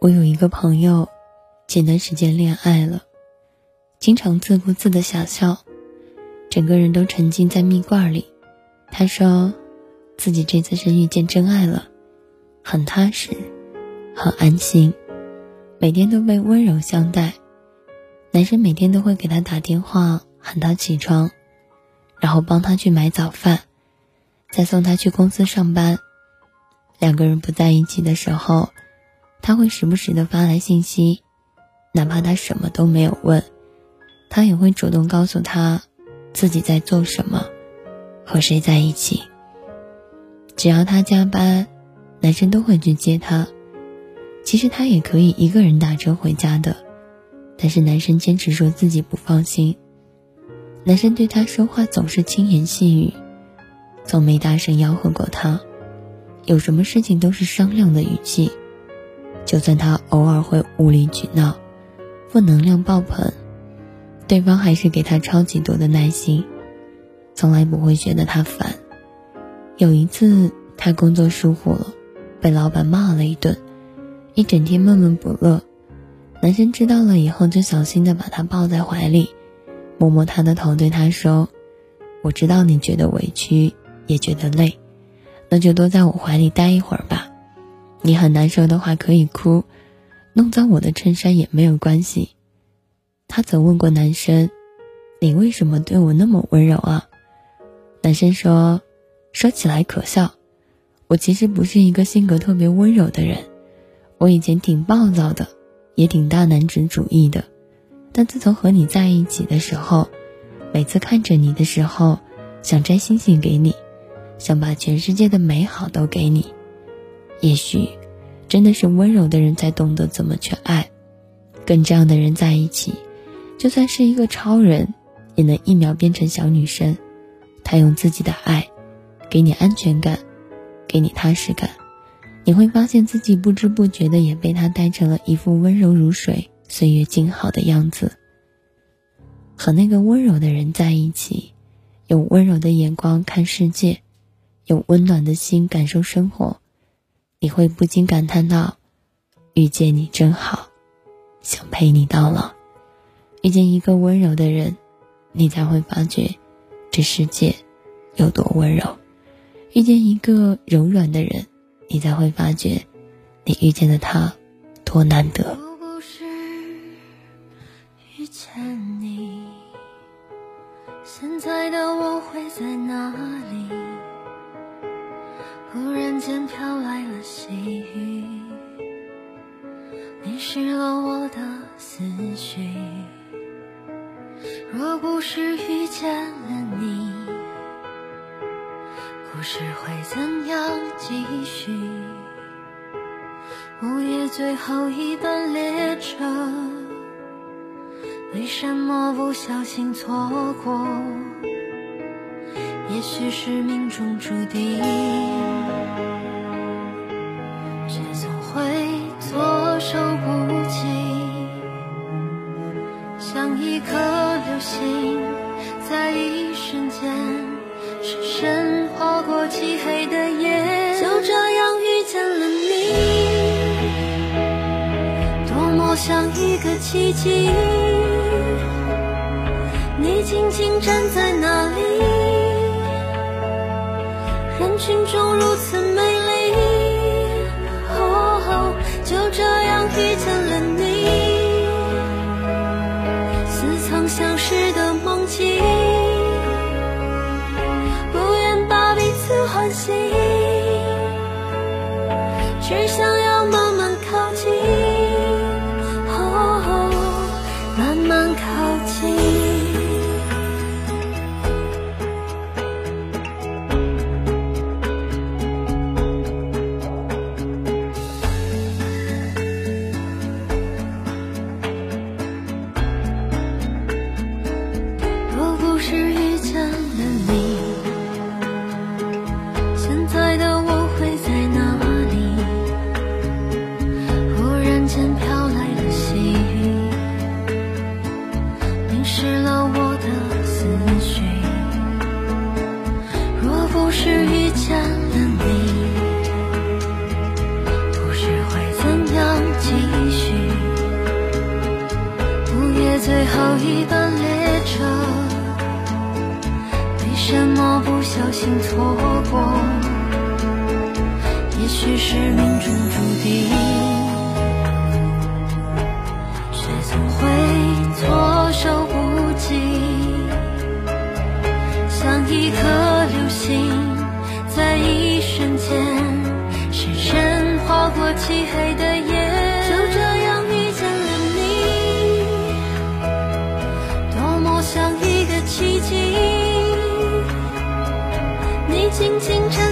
我有一个朋友，前段时间恋爱了，经常自顾自的傻笑，整个人都沉浸在蜜罐里。他说，自己这次是遇见真爱了，很踏实，很安心，每天都被温柔相待。男生每天都会给他打电话喊他起床，然后帮他去买早饭，再送他去公司上班。两个人不在一起的时候。他会时不时的发来信息，哪怕他什么都没有问，他也会主动告诉他自己在做什么，和谁在一起。只要他加班，男生都会去接他。其实他也可以一个人打车回家的，但是男生坚持说自己不放心。男生对他说话总是轻言细语，从没大声吆喝过他，有什么事情都是商量的语气。就算他偶尔会无理取闹，负能量爆棚，对方还是给他超级多的耐心，从来不会觉得他烦。有一次他工作疏忽了，被老板骂了一顿，一整天闷闷不乐。男生知道了以后，就小心的把他抱在怀里，摸摸他的头，对他说：“我知道你觉得委屈，也觉得累，那就多在我怀里待一会儿吧。”你很难受的话可以哭，弄脏我的衬衫也没有关系。他曾问过男生：“你为什么对我那么温柔啊？”男生说：“说起来可笑，我其实不是一个性格特别温柔的人，我以前挺暴躁的，也挺大男子主义的。但自从和你在一起的时候，每次看着你的时候，想摘星星给你，想把全世界的美好都给你。”也许，真的是温柔的人才懂得怎么去爱。跟这样的人在一起，就算是一个超人，也能一秒变成小女生。他用自己的爱，给你安全感，给你踏实感。你会发现自己不知不觉的也被他带成了一副温柔如水、岁月静好的样子。和那个温柔的人在一起，用温柔的眼光看世界，用温暖的心感受生活。你会不禁感叹道：“遇见你真好，想陪你到老。遇见一个温柔的人，你才会发觉这世界有多温柔；遇见一个柔软的人，你才会发觉你遇见的他多难得。”遇见你，现在的我会在哪里？忽然间飘来细雨，淋湿了我的思绪。若不是遇见了你，故事会怎样继续？午夜最后一班列车，为什么不小心错过？也许是命中注定，却总会措手不及。像一颗流星，在一瞬间深深划过漆黑的夜，就这样遇见了你，多么像一个奇迹。你静静站在那里。人群中如此美情，不愿把彼此唤醒，只想淋湿了我的思绪若不是遇见了你故事会怎样继续午夜最后一班列车为什么不小心错过也许是命中注定间，深深划过漆黑的夜。就这样遇见了你，多么像一个奇迹。你静静站。